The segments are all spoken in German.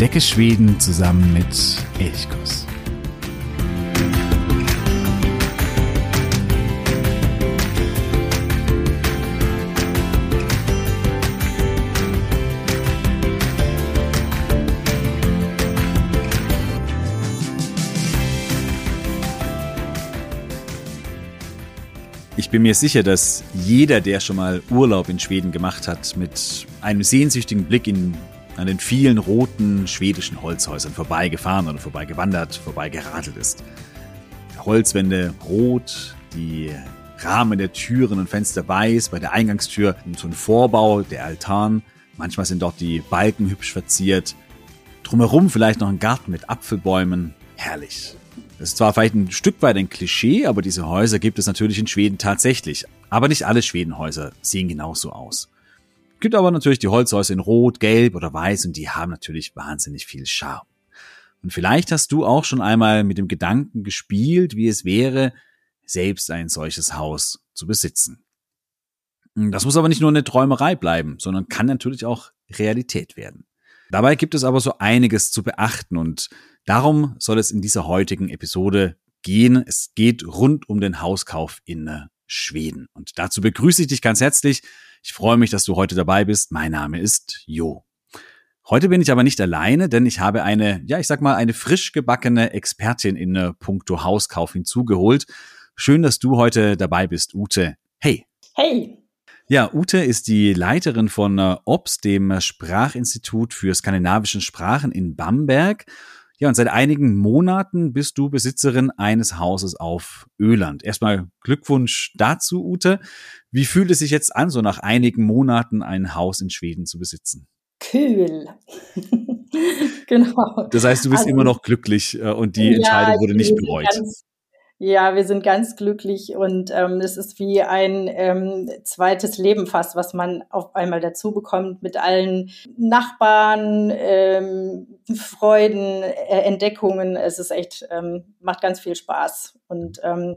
Entdecke Schweden zusammen mit Elchkuss. Ich bin mir sicher, dass jeder, der schon mal Urlaub in Schweden gemacht hat, mit einem sehnsüchtigen Blick in, an den vielen roten schwedischen Holzhäusern vorbeigefahren oder vorbeigewandert, vorbeigeradelt ist. Holzwände rot, die Rahmen der Türen und Fenster weiß, bei der Eingangstür so ein Vorbau, der Altan. Manchmal sind dort die Balken hübsch verziert. Drumherum vielleicht noch ein Garten mit Apfelbäumen. Herrlich. Das ist zwar vielleicht ein Stück weit ein Klischee, aber diese Häuser gibt es natürlich in Schweden tatsächlich. Aber nicht alle Schwedenhäuser sehen genauso aus. Gibt aber natürlich die Holzhäuser in Rot, Gelb oder Weiß und die haben natürlich wahnsinnig viel Charme. Und vielleicht hast du auch schon einmal mit dem Gedanken gespielt, wie es wäre, selbst ein solches Haus zu besitzen. Das muss aber nicht nur eine Träumerei bleiben, sondern kann natürlich auch Realität werden. Dabei gibt es aber so einiges zu beachten und Darum soll es in dieser heutigen Episode gehen. Es geht rund um den Hauskauf in äh, Schweden. Und dazu begrüße ich dich ganz herzlich. Ich freue mich, dass du heute dabei bist. Mein Name ist Jo. Heute bin ich aber nicht alleine, denn ich habe eine, ja, ich sag mal, eine frisch gebackene Expertin in äh, puncto Hauskauf hinzugeholt. Schön, dass du heute dabei bist, Ute. Hey. Hey. Ja, Ute ist die Leiterin von äh, OBS, dem Sprachinstitut für skandinavischen Sprachen in Bamberg. Ja, und seit einigen Monaten bist du Besitzerin eines Hauses auf Öland. Erstmal Glückwunsch dazu, Ute. Wie fühlt es sich jetzt an, so nach einigen Monaten ein Haus in Schweden zu besitzen? Kühl. genau. Das heißt, du bist also, immer noch glücklich äh, und die Entscheidung ja, wurde nicht bereut. Ganz, ja, wir sind ganz glücklich und ähm, es ist wie ein ähm, zweites Leben fast, was man auf einmal dazu bekommt mit allen Nachbarn, ähm, Freuden, äh, Entdeckungen. Es ist echt, ähm, macht ganz viel Spaß. Und ähm,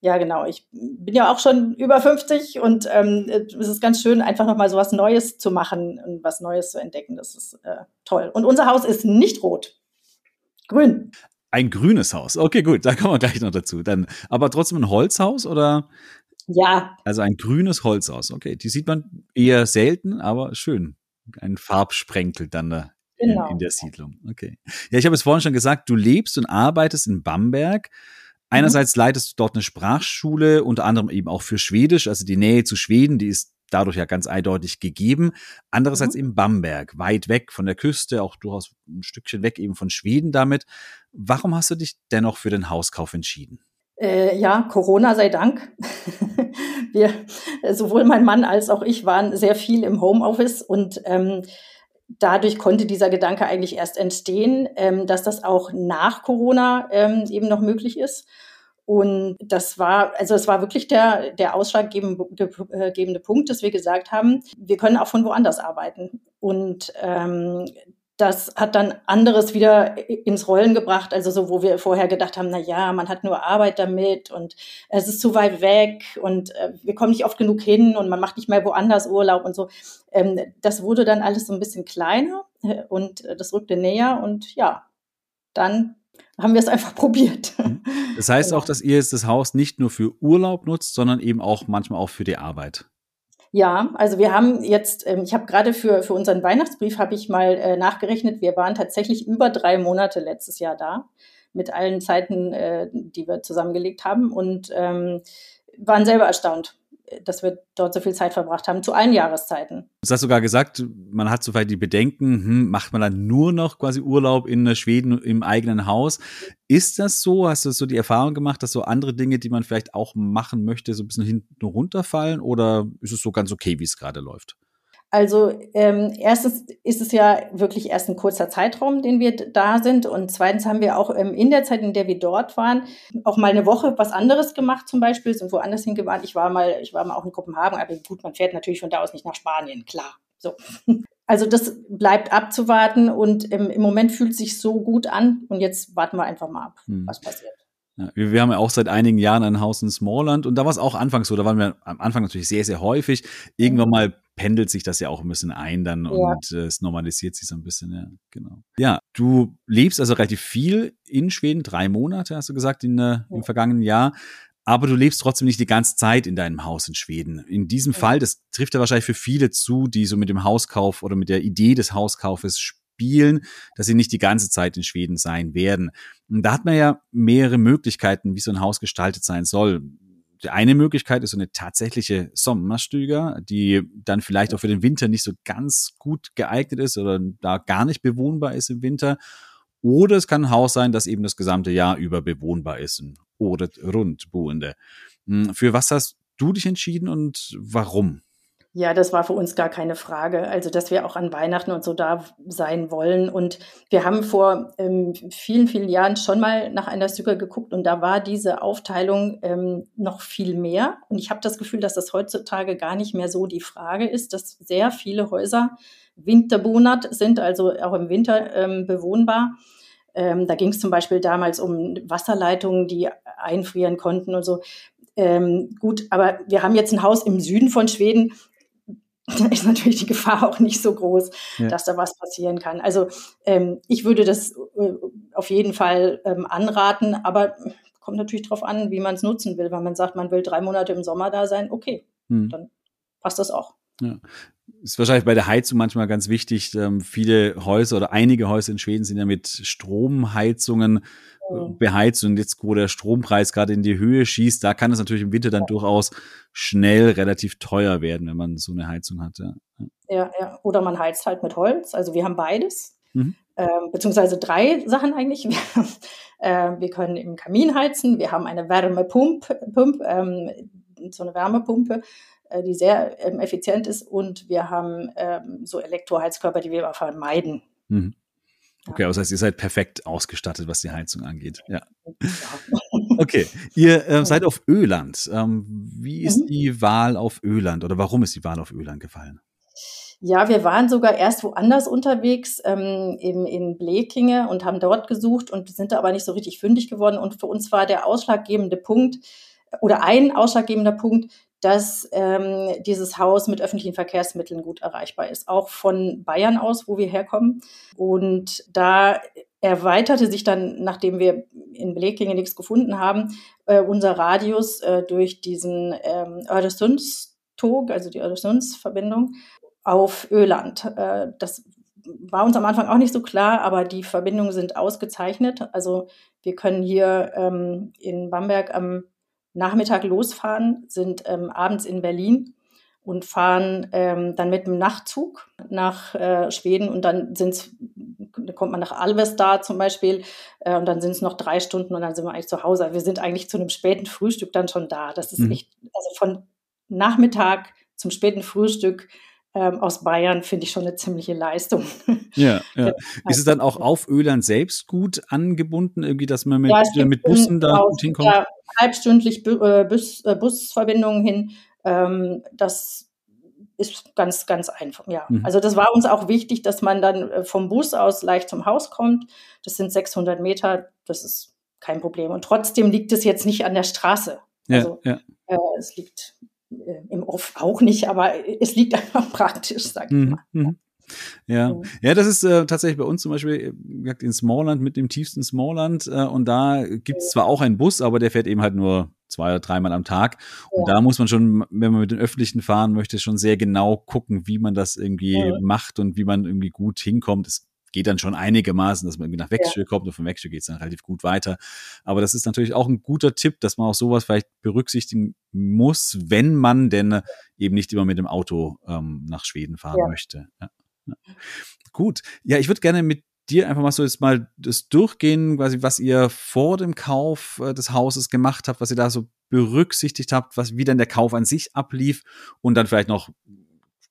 ja, genau, ich bin ja auch schon über 50 und ähm, es ist ganz schön, einfach nochmal so was Neues zu machen und was Neues zu entdecken. Das ist äh, toll. Und unser Haus ist nicht rot. Grün. Ein grünes Haus. Okay, gut, da kommen wir gleich noch dazu. Dann, aber trotzdem ein Holzhaus oder? Ja. Also ein grünes Holzhaus. Okay, die sieht man eher selten, aber schön. Ein Farbsprenkel dann da genau. in, in der Siedlung. Okay. Ja, ich habe es vorhin schon gesagt, du lebst und arbeitest in Bamberg. Einerseits mhm. leitest du dort eine Sprachschule, unter anderem eben auch für Schwedisch, also die Nähe zu Schweden, die ist dadurch ja ganz eindeutig gegeben. Andererseits mhm. eben Bamberg, weit weg von der Küste, auch durchaus ein Stückchen weg eben von Schweden damit. Warum hast du dich dennoch für den Hauskauf entschieden? Äh, ja, Corona sei Dank. Wir, sowohl mein Mann als auch ich waren sehr viel im Homeoffice und ähm, dadurch konnte dieser Gedanke eigentlich erst entstehen, ähm, dass das auch nach Corona ähm, eben noch möglich ist. Und das war, also es war wirklich der, der ausschlaggebende Punkt, dass wir gesagt haben, wir können auch von woanders arbeiten. Und ähm, das hat dann anderes wieder ins Rollen gebracht, also so, wo wir vorher gedacht haben, na ja, man hat nur Arbeit damit und es ist zu weit weg und äh, wir kommen nicht oft genug hin und man macht nicht mehr woanders Urlaub und so. Ähm, das wurde dann alles so ein bisschen kleiner äh, und äh, das rückte näher und ja, dann haben wir es einfach probiert. Mhm. Das heißt auch, dass ihr jetzt das Haus nicht nur für Urlaub nutzt, sondern eben auch manchmal auch für die Arbeit. Ja, also wir haben jetzt, ähm, ich habe gerade für, für unseren Weihnachtsbrief habe ich mal äh, nachgerechnet, wir waren tatsächlich über drei Monate letztes Jahr da mit allen Zeiten, äh, die wir zusammengelegt haben und ähm, waren selber erstaunt, dass wir dort so viel Zeit verbracht haben, zu allen Jahreszeiten. Du hast sogar gesagt, man hat soweit die Bedenken, hm, macht man dann nur noch quasi Urlaub in Schweden im eigenen Haus? Ist das so? Hast du so die Erfahrung gemacht, dass so andere Dinge, die man vielleicht auch machen möchte, so ein bisschen hinten runterfallen? Oder ist es so ganz okay, wie es gerade läuft? Also ähm, erstens ist es ja wirklich erst ein kurzer Zeitraum, den wir da sind. Und zweitens haben wir auch ähm, in der Zeit, in der wir dort waren, auch mal eine Woche was anderes gemacht, zum Beispiel, sind woanders hingefahren. Ich war mal, ich war mal auch in Kopenhagen, aber gut, man fährt natürlich von da aus nicht nach Spanien, klar. So. Also das bleibt abzuwarten und ähm, im Moment fühlt sich so gut an und jetzt warten wir einfach mal ab, hm. was passiert. Ja, wir, wir haben ja auch seit einigen Jahren ein Haus in Smallland und da war es auch anfangs so, da waren wir am Anfang natürlich sehr, sehr häufig. Irgendwann mhm. mal pendelt sich das ja auch ein bisschen ein dann ja. und äh, es normalisiert sich so ein bisschen, ja, genau. Ja, du lebst also relativ viel in Schweden, drei Monate, hast du gesagt, in, äh, im vergangenen Jahr. Aber du lebst trotzdem nicht die ganze Zeit in deinem Haus in Schweden. In diesem. Fall, das trifft ja wahrscheinlich für viele zu, die so mit dem Hauskauf oder mit der Idee des Hauskaufes spielen, dass sie nicht die ganze Zeit in Schweden sein werden. Und da hat man ja mehrere Möglichkeiten, wie so ein Haus gestaltet sein soll. Die eine Möglichkeit ist so eine tatsächliche Sommerstüger, die dann vielleicht auch für den Winter nicht so ganz gut geeignet ist oder da gar nicht bewohnbar ist im Winter. Oder es kann ein Haus sein, das eben das gesamte Jahr über bewohnbar ist. Oder rundboende. Hm, für was hast du dich entschieden und warum? Ja, das war für uns gar keine Frage. Also, dass wir auch an Weihnachten und so da sein wollen. Und wir haben vor ähm, vielen, vielen Jahren schon mal nach einer Stücke geguckt und da war diese Aufteilung ähm, noch viel mehr. Und ich habe das Gefühl, dass das heutzutage gar nicht mehr so die Frage ist, dass sehr viele Häuser winterbewohnert sind, also auch im Winter ähm, bewohnbar. Ähm, da ging es zum Beispiel damals um Wasserleitungen, die einfrieren konnten und so. Ähm, gut, aber wir haben jetzt ein Haus im Süden von Schweden da ist natürlich die Gefahr auch nicht so groß, ja. dass da was passieren kann. Also ähm, ich würde das äh, auf jeden Fall ähm, anraten, aber kommt natürlich darauf an, wie man es nutzen will. Wenn man sagt, man will drei Monate im Sommer da sein, okay, hm. dann passt das auch. Ja. Ist wahrscheinlich bei der Heizung manchmal ganz wichtig. Ähm, viele Häuser oder einige Häuser in Schweden sind ja mit Stromheizungen beheizt und jetzt, wo der Strompreis gerade in die Höhe schießt, da kann es natürlich im Winter dann durchaus schnell relativ teuer werden, wenn man so eine Heizung hat. Ja, ja. ja. Oder man heizt halt mit Holz. Also wir haben beides. Mhm. Ähm, beziehungsweise drei Sachen eigentlich. Wir, äh, wir, können im Kamin heizen, wir haben eine Wärmepumpe, Pump, ähm, so eine Wärmepumpe, äh, die sehr ähm, effizient ist und wir haben ähm, so Elektroheizkörper, die wir aber vermeiden. Mhm. Okay, das heißt, ihr seid perfekt ausgestattet, was die Heizung angeht. Ja. Okay, ihr äh, seid auf Öland. Ähm, wie ist mhm. die Wahl auf Öland oder warum ist die Wahl auf Öland gefallen? Ja, wir waren sogar erst woanders unterwegs, ähm, eben in Blekinge und haben dort gesucht und sind da aber nicht so richtig fündig geworden. Und für uns war der ausschlaggebende Punkt oder ein ausschlaggebender Punkt, dass ähm, dieses Haus mit öffentlichen Verkehrsmitteln gut erreichbar ist, auch von Bayern aus, wo wir herkommen. Und da erweiterte sich dann, nachdem wir in Blekinge nichts gefunden haben, äh, unser Radius äh, durch diesen ähm, Öresundstog, also die Öresundsverbindung, auf Öland. Äh, das war uns am Anfang auch nicht so klar, aber die Verbindungen sind ausgezeichnet. Also wir können hier ähm, in Bamberg am Nachmittag losfahren, sind ähm, abends in Berlin und fahren ähm, dann mit dem Nachtzug nach äh, Schweden und dann sind's, kommt man nach Alvesta zum Beispiel äh, und dann sind es noch drei Stunden und dann sind wir eigentlich zu Hause. Wir sind eigentlich zu einem späten Frühstück dann schon da. Das ist mhm. echt, also von Nachmittag zum späten Frühstück ähm, aus Bayern finde ich schon eine ziemliche Leistung. Ja, ja. Ist es dann auch auf Öland selbst gut angebunden, irgendwie, dass man mit, ja, mit Bussen da gut hinkommt? Ja, halbstündlich äh, Bus, äh, Busverbindungen hin. Ähm, das ist ganz, ganz einfach, ja. Mhm. Also das war uns auch wichtig, dass man dann äh, vom Bus aus leicht zum Haus kommt. Das sind 600 Meter, das ist kein Problem. Und trotzdem liegt es jetzt nicht an der Straße. Also ja, ja. Äh, es liegt im Off auch nicht, aber es liegt einfach praktisch, sag ich mhm, mal. Mhm. Ja, ja, das ist äh, tatsächlich bei uns zum Beispiel äh, in Smallland mit dem tiefsten Smallland äh, und da gibt es zwar auch einen Bus, aber der fährt eben halt nur zwei oder dreimal am Tag und ja. da muss man schon, wenn man mit den Öffentlichen fahren möchte, schon sehr genau gucken, wie man das irgendwie ja. macht und wie man irgendwie gut hinkommt. Es geht dann schon einigermaßen, dass man irgendwie nach Wechsel ja. kommt und vom Wechsel geht es dann relativ gut weiter. Aber das ist natürlich auch ein guter Tipp, dass man auch sowas vielleicht berücksichtigen muss, wenn man denn eben nicht immer mit dem Auto ähm, nach Schweden fahren ja. möchte. Ja. Gut. Ja, ich würde gerne mit dir einfach mal so jetzt mal das durchgehen, quasi, was ihr vor dem Kauf äh, des Hauses gemacht habt, was ihr da so berücksichtigt habt, was wie dann der Kauf an sich ablief und dann vielleicht noch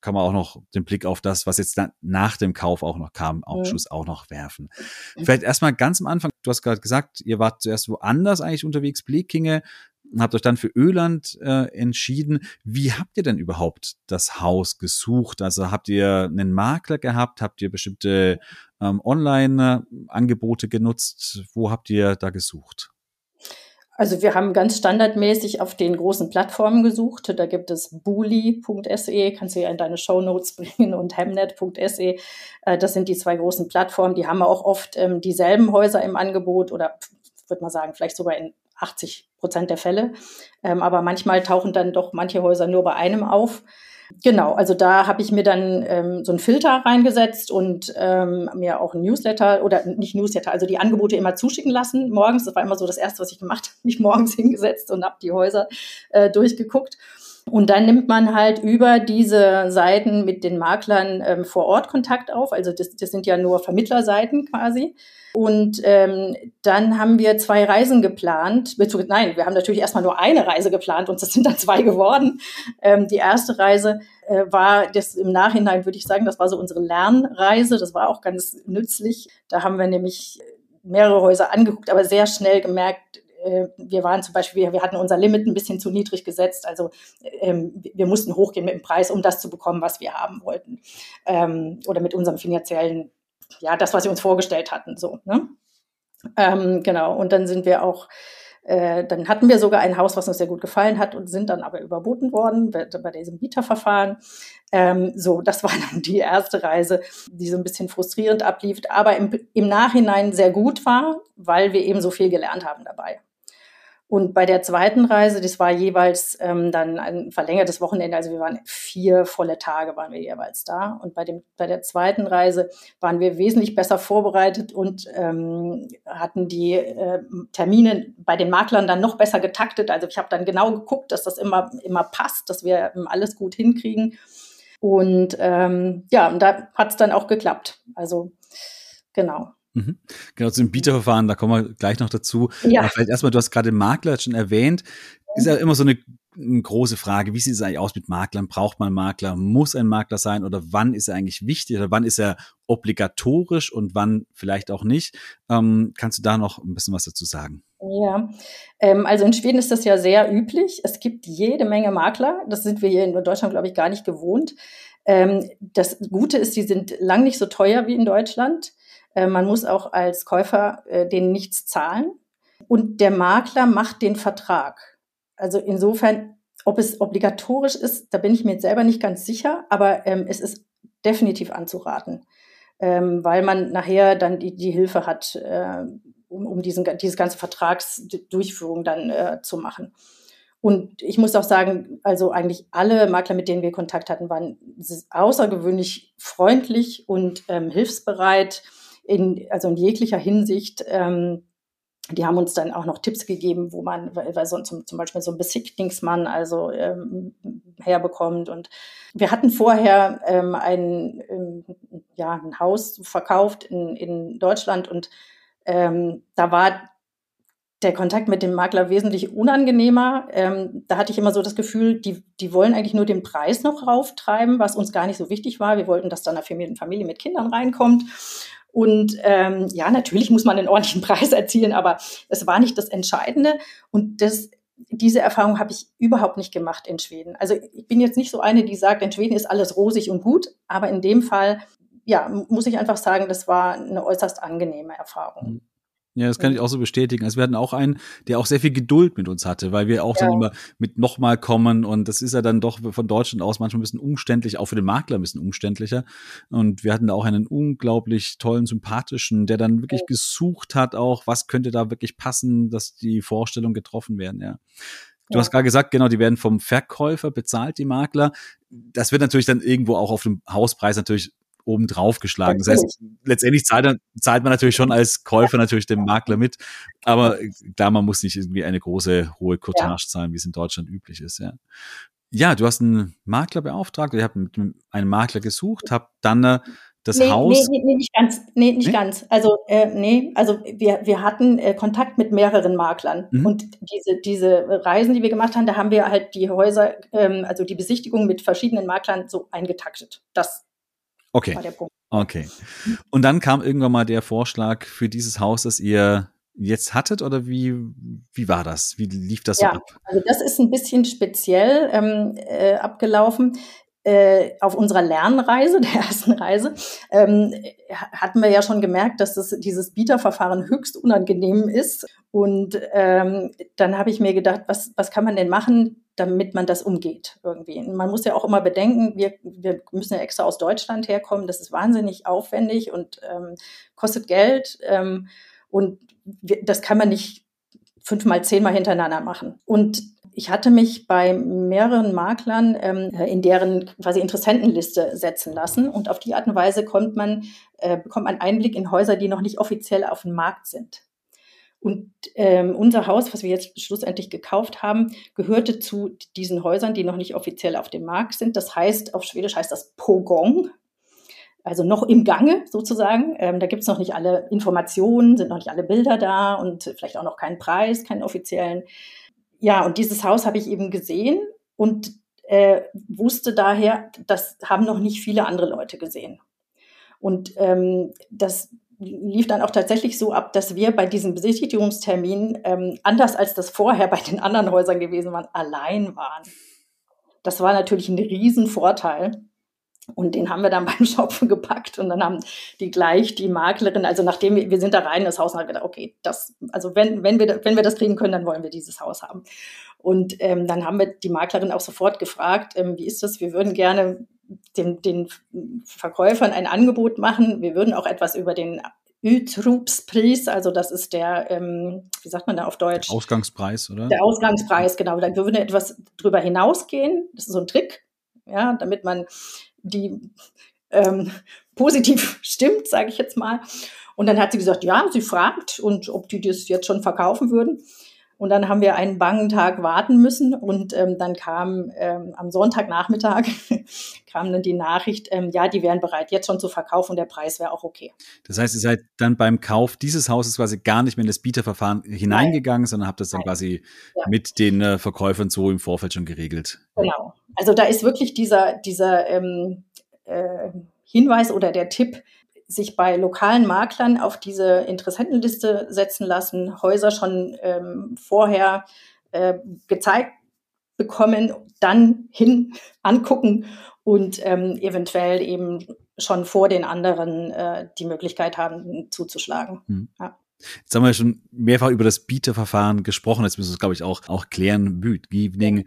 kann man auch noch den Blick auf das, was jetzt nach dem Kauf auch noch kam, Aufschuss mhm. auch noch werfen. Vielleicht erstmal ganz am Anfang, du hast gerade gesagt, ihr wart zuerst woanders eigentlich unterwegs, Blekinge, habt euch dann für Öland äh, entschieden. Wie habt ihr denn überhaupt das Haus gesucht? Also habt ihr einen Makler gehabt? Habt ihr bestimmte ähm, Online-Angebote genutzt? Wo habt ihr da gesucht? Also wir haben ganz standardmäßig auf den großen Plattformen gesucht. Da gibt es bully.se, kannst du ja in deine Show Notes bringen, und hemnet.se. Äh, das sind die zwei großen Plattformen. Die haben auch oft ähm, dieselben Häuser im Angebot oder würde man sagen, vielleicht sogar in 80 Prozent der Fälle. Ähm, aber manchmal tauchen dann doch manche Häuser nur bei einem auf. Genau, also da habe ich mir dann ähm, so einen Filter reingesetzt und ähm, mir auch ein Newsletter oder nicht Newsletter, also die Angebote immer zuschicken lassen morgens. Das war immer so das Erste, was ich gemacht habe, mich morgens hingesetzt und habe die Häuser äh, durchgeguckt. Und dann nimmt man halt über diese Seiten mit den Maklern ähm, vor Ort Kontakt auf. Also das, das sind ja nur Vermittlerseiten quasi. Und ähm, dann haben wir zwei Reisen geplant. Nein, wir haben natürlich erstmal nur eine Reise geplant und es sind dann zwei geworden. Ähm, die erste Reise äh, war das im Nachhinein, würde ich sagen, das war so unsere Lernreise. Das war auch ganz nützlich. Da haben wir nämlich mehrere Häuser angeguckt, aber sehr schnell gemerkt, äh, wir waren zum Beispiel, wir hatten unser Limit ein bisschen zu niedrig gesetzt. Also ähm, wir mussten hochgehen mit dem Preis, um das zu bekommen, was wir haben wollten. Ähm, oder mit unserem finanziellen, ja, das, was wir uns vorgestellt hatten. So, ne? Ähm, genau. Und dann sind wir auch äh, dann hatten wir sogar ein Haus, was uns sehr gut gefallen hat und sind dann aber überboten worden bei, bei diesem Bieterverfahren. Ähm, so, das war dann die erste Reise, die so ein bisschen frustrierend ablief, aber im, im Nachhinein sehr gut war, weil wir eben so viel gelernt haben dabei. Und bei der zweiten Reise, das war jeweils ähm, dann ein verlängertes Wochenende, also wir waren vier volle Tage waren wir jeweils da. Und bei, dem, bei der zweiten Reise waren wir wesentlich besser vorbereitet und ähm, hatten die äh, Termine bei den Maklern dann noch besser getaktet. Also ich habe dann genau geguckt, dass das immer, immer passt, dass wir ähm, alles gut hinkriegen. Und ähm, ja, und da hat es dann auch geklappt. Also genau. Mhm. Genau, zu dem Bieterverfahren, da kommen wir gleich noch dazu. Ja. Aber vielleicht erstmal, du hast gerade den Makler schon erwähnt. Ist ja immer so eine, eine große Frage. Wie sieht es eigentlich aus mit Maklern? Braucht man Makler? Muss ein Makler sein? Oder wann ist er eigentlich wichtig? Oder wann ist er obligatorisch und wann vielleicht auch nicht? Ähm, kannst du da noch ein bisschen was dazu sagen? Ja, ähm, also in Schweden ist das ja sehr üblich. Es gibt jede Menge Makler. Das sind wir hier in Deutschland, glaube ich, gar nicht gewohnt. Ähm, das Gute ist, die sind lang nicht so teuer wie in Deutschland. Äh, man muss auch als Käufer äh, denen nichts zahlen. Und der Makler macht den Vertrag. Also insofern, ob es obligatorisch ist, da bin ich mir selber nicht ganz sicher, aber ähm, es ist definitiv anzuraten, ähm, weil man nachher dann die, die Hilfe hat, äh, um, um diesen, diese ganze Vertragsdurchführung dann äh, zu machen. Und ich muss auch sagen, also eigentlich alle Makler, mit denen wir Kontakt hatten, waren außergewöhnlich freundlich und ähm, hilfsbereit in, also in jeglicher Hinsicht. Ähm, die haben uns dann auch noch Tipps gegeben, wo man weil so, zum, zum Beispiel so ein Besichtigungsmann also ähm, herbekommt. Und wir hatten vorher ähm, ein, ähm, ja, ein Haus verkauft in, in Deutschland und ähm, da war der Kontakt mit dem Makler wesentlich unangenehmer. Ähm, da hatte ich immer so das Gefühl, die, die wollen eigentlich nur den Preis noch rauftreiben, was uns gar nicht so wichtig war. Wir wollten, dass da eine Familie mit Kindern reinkommt. Und ähm, ja, natürlich muss man einen ordentlichen Preis erzielen, aber es war nicht das Entscheidende. Und das, diese Erfahrung habe ich überhaupt nicht gemacht in Schweden. Also ich bin jetzt nicht so eine, die sagt, in Schweden ist alles rosig und gut, aber in dem Fall, ja, muss ich einfach sagen, das war eine äußerst angenehme Erfahrung. Mhm. Ja, das kann ich auch so bestätigen. Also wir hatten auch einen, der auch sehr viel Geduld mit uns hatte, weil wir auch ja. dann immer mit nochmal kommen und das ist ja dann doch von Deutschland aus manchmal ein bisschen umständlich, auch für den Makler ein bisschen umständlicher. Und wir hatten da auch einen unglaublich tollen, sympathischen, der dann wirklich ja. gesucht hat auch, was könnte da wirklich passen, dass die Vorstellungen getroffen werden, ja. Du ja. hast gerade gesagt, genau, die werden vom Verkäufer bezahlt, die Makler. Das wird natürlich dann irgendwo auch auf dem Hauspreis natürlich oben drauf geschlagen. Das heißt, letztendlich zahlt, zahlt man natürlich schon als Käufer natürlich dem Makler mit. Aber klar, man muss nicht irgendwie eine große, hohe Cottage zahlen, wie es in Deutschland üblich ist, ja. Ja, du hast einen Makler beauftragt, ihr habt mit einem Makler gesucht, habt dann äh, das nee, Haus. Nee, nee, nicht ganz. Nee, nicht nee? ganz. Also, äh, nee, also wir, wir hatten äh, Kontakt mit mehreren Maklern. Mhm. Und diese, diese Reisen, die wir gemacht haben, da haben wir halt die Häuser, ähm, also die Besichtigung mit verschiedenen Maklern so eingetaktet. Das Okay. Okay. Und dann kam irgendwann mal der Vorschlag für dieses Haus, das ihr jetzt hattet oder wie, wie war das? Wie lief das ja, so ab? Also das ist ein bisschen speziell ähm, äh, abgelaufen. Äh, auf unserer Lernreise, der ersten Reise, ähm, hatten wir ja schon gemerkt, dass das, dieses Bieterverfahren höchst unangenehm ist. Und ähm, dann habe ich mir gedacht, was, was kann man denn machen, damit man das umgeht irgendwie. Man muss ja auch immer bedenken, wir, wir müssen ja extra aus Deutschland herkommen. Das ist wahnsinnig aufwendig und ähm, kostet Geld. Ähm, und wir, das kann man nicht fünfmal, zehnmal hintereinander machen. Und ich hatte mich bei mehreren Maklern ähm, in deren quasi Interessentenliste setzen lassen und auf die Art und Weise kommt man, äh, bekommt man Einblick in Häuser, die noch nicht offiziell auf dem Markt sind. Und ähm, unser Haus, was wir jetzt schlussendlich gekauft haben, gehörte zu diesen Häusern, die noch nicht offiziell auf dem Markt sind. Das heißt, auf Schwedisch heißt das Pogong, also noch im Gange sozusagen. Ähm, da gibt es noch nicht alle Informationen, sind noch nicht alle Bilder da und vielleicht auch noch keinen Preis, keinen offiziellen. Ja, und dieses Haus habe ich eben gesehen und äh, wusste daher, das haben noch nicht viele andere Leute gesehen. Und ähm, das lief dann auch tatsächlich so ab, dass wir bei diesem Besichtigungstermin, ähm, anders als das vorher bei den anderen Häusern gewesen waren, allein waren. Das war natürlich ein Riesenvorteil. Und den haben wir dann beim Schopfen gepackt und dann haben die gleich die Maklerin, also nachdem wir, wir sind da rein in das Haus und haben gedacht, okay, das, also wenn, wenn wir, wenn wir das kriegen können, dann wollen wir dieses Haus haben. Und ähm, dann haben wir die Maklerin auch sofort gefragt, ähm, wie ist das? Wir würden gerne den, den Verkäufern ein Angebot machen. Wir würden auch etwas über den Utrupspreis, also das ist der, ähm, wie sagt man da auf Deutsch? Ausgangspreis, oder? Der Ausgangspreis, genau. Da würden wir etwas drüber hinausgehen. Das ist so ein Trick, ja, damit man die ähm, positiv stimmt, sage ich jetzt mal. Und dann hat sie gesagt, ja, sie fragt und ob die das jetzt schon verkaufen würden. Und dann haben wir einen bangen Tag warten müssen und ähm, dann kam ähm, am Sonntagnachmittag kam dann die Nachricht, ähm, ja, die wären bereit, jetzt schon zu verkaufen und der Preis wäre auch okay. Das heißt, ihr seid dann beim Kauf dieses Hauses quasi gar nicht mehr in das Bieterverfahren hineingegangen, Nein. sondern habt das dann Nein. quasi ja. mit den äh, Verkäufern so im Vorfeld schon geregelt. Genau. Also da ist wirklich dieser, dieser ähm, äh, Hinweis oder der Tipp, sich bei lokalen Maklern auf diese Interessentenliste setzen lassen, Häuser schon ähm, vorher äh, gezeigt bekommen, dann hin angucken und ähm, eventuell eben schon vor den anderen äh, die Möglichkeit haben, zuzuschlagen. Hm. Ja. Jetzt haben wir schon mehrfach über das Bieterverfahren gesprochen. Jetzt müssen wir es, glaube ich, auch, auch klären. Büdgivning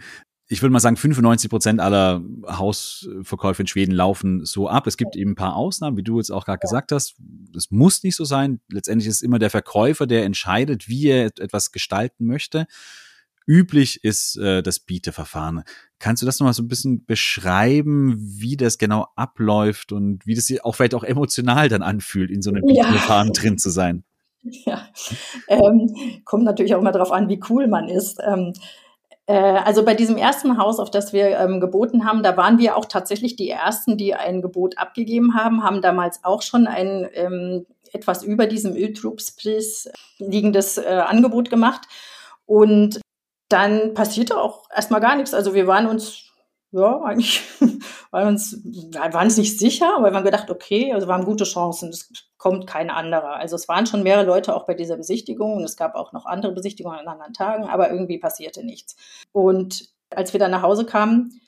ich würde mal sagen, 95 Prozent aller Hausverkäufe in Schweden laufen so ab. Es gibt eben ein paar Ausnahmen, wie du jetzt auch gerade gesagt hast. Das muss nicht so sein. Letztendlich ist immer der Verkäufer, der entscheidet, wie er etwas gestalten möchte. Üblich ist äh, das Bieterverfahren. Kannst du das nochmal so ein bisschen beschreiben, wie das genau abläuft und wie das sich auch vielleicht auch emotional dann anfühlt, in so einem Bieterverfahren ja. drin zu sein? Ja, ähm, kommt natürlich auch immer darauf an, wie cool man ist. Ähm, äh, also bei diesem ersten Haus, auf das wir ähm, geboten haben, da waren wir auch tatsächlich die Ersten, die ein Gebot abgegeben haben, haben damals auch schon ein ähm, etwas über diesem Öltrupspreis liegendes äh, Angebot gemacht. Und dann passierte auch erstmal gar nichts. Also wir waren uns ja, eigentlich waren uns, waren uns nicht sicher, aber wir haben gedacht, okay, also wir haben gute Chancen, es kommt kein anderer. Also es waren schon mehrere Leute auch bei dieser Besichtigung und es gab auch noch andere Besichtigungen an anderen Tagen, aber irgendwie passierte nichts. Und als wir dann nach Hause kamen,